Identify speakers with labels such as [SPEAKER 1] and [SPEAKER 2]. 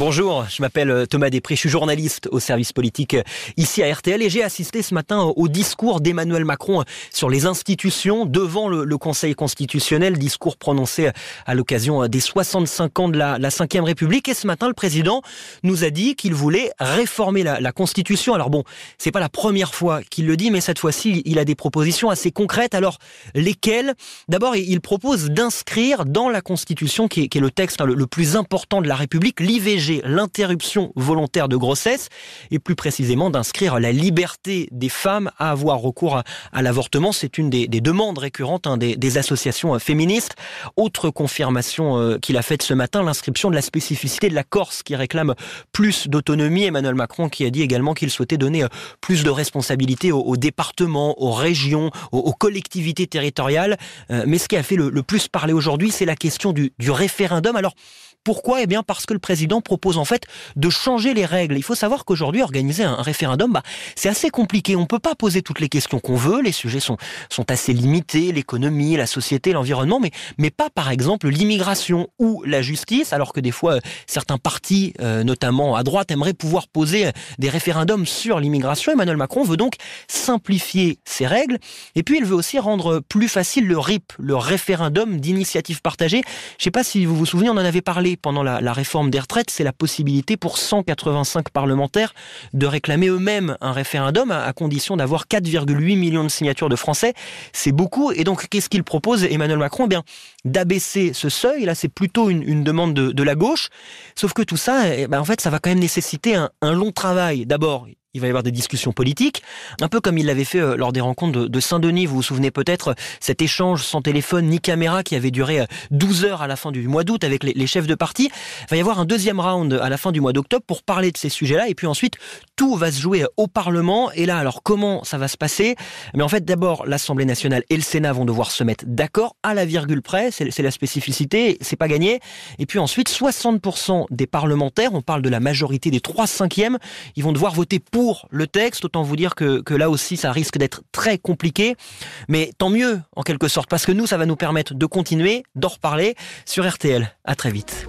[SPEAKER 1] Bonjour, je m'appelle euh, Thomas Després, je suis journaliste au service politique euh, ici à RTL et j'ai assisté ce matin au discours d'Emmanuel Macron euh, sur les institutions devant le, Conseil constitutionnel, discours prononcé à l'occasion des 65 ans de la, la 5 République. Et ce matin, le président nous a dit qu'il voulait réformer la, Constitution. Alors bon, c'est pas la première fois qu'il le dit, mais cette fois-ci, il a des propositions assez concrètes. Alors, lesquelles? D'abord, il propose d'inscrire dans la Constitution, qui est, le texte hein, le plus important de la République, l'IVG l'interruption volontaire de grossesse et plus précisément d'inscrire la liberté des femmes à avoir recours à, l'avortement. C'est une des, demandes récurrentes hein, des, associations euh, féministes. Autre confirmation euh, qu'il a faite ce matin, l'inscription de la spécificité de la Corse qui réclame plus d'autonomie. Emmanuel Macron qui a dit également qu'il souhaitait donner euh, plus de responsabilités aux, départements, aux régions, aux, collectivités territoriales. mais ce qui a fait le, plus parler aujourd'hui, c'est la question du, du référendum. Alors, pourquoi Eh bien parce que le président propose en fait de changer les règles. Il faut savoir qu'aujourd'hui, organiser un référendum, bah, c'est assez compliqué. On ne peut pas poser toutes les questions qu'on veut. Les sujets sont, assez limités, l'économie, la société, l'environnement, mais, mais pas par exemple l'immigration ou la justice, alors que des fois, euh, certains partis, euh, notamment à droite, aimeraient pouvoir poser euh, des référendums sur l'immigration. Emmanuel Macron veut donc simplifier ces règles. Et puis, il veut aussi rendre plus facile le RIP, le référendum d'initiative partagée. Je ne sais pas si vous vous souvenez, on en avait parlé pendant la, réforme des retraites, c'est la possibilité pour 185 parlementaires de réclamer eux-mêmes un référendum à, condition d'avoir 4,8 millions de signatures de Français. C'est beaucoup. Et donc, qu'est-ce qu'il propose, Emmanuel Macron? Eh bien, d'abaisser ce seuil. Là, c'est plutôt une, demande de, la gauche. Sauf que tout ça, eh ben, en fait, ça va quand même nécessiter un long travail. D'abord, il va y avoir des discussions politiques, un peu comme il l'avait fait euh, lors des rencontres de, Saint-Denis. Vous vous souvenez peut-être cet échange sans téléphone ni caméra qui avait duré 12 euh, heures à la fin du mois d'août avec les, chefs de parti. Il va y avoir un deuxième round à la fin du mois d'octobre pour parler de ces sujets-là. Et puis ensuite, tout va se jouer au Parlement. Et là, alors comment ça va se passer? Mais en fait, d'abord, l'Assemblée nationale et le Sénat vont devoir se mettre d'accord à la virgule près. C'est la spécificité, c'est pas gagné. Et puis ensuite, 60% des parlementaires, on parle de la majorité des 3 cinquièmes, ils vont devoir voter pour pour le texte. Autant vous dire que, que là aussi, ça risque d'être très compliqué. Mais tant mieux, en quelque sorte, parce que nous, ça va nous permettre de continuer, d'en reparler sur RTL. À très vite.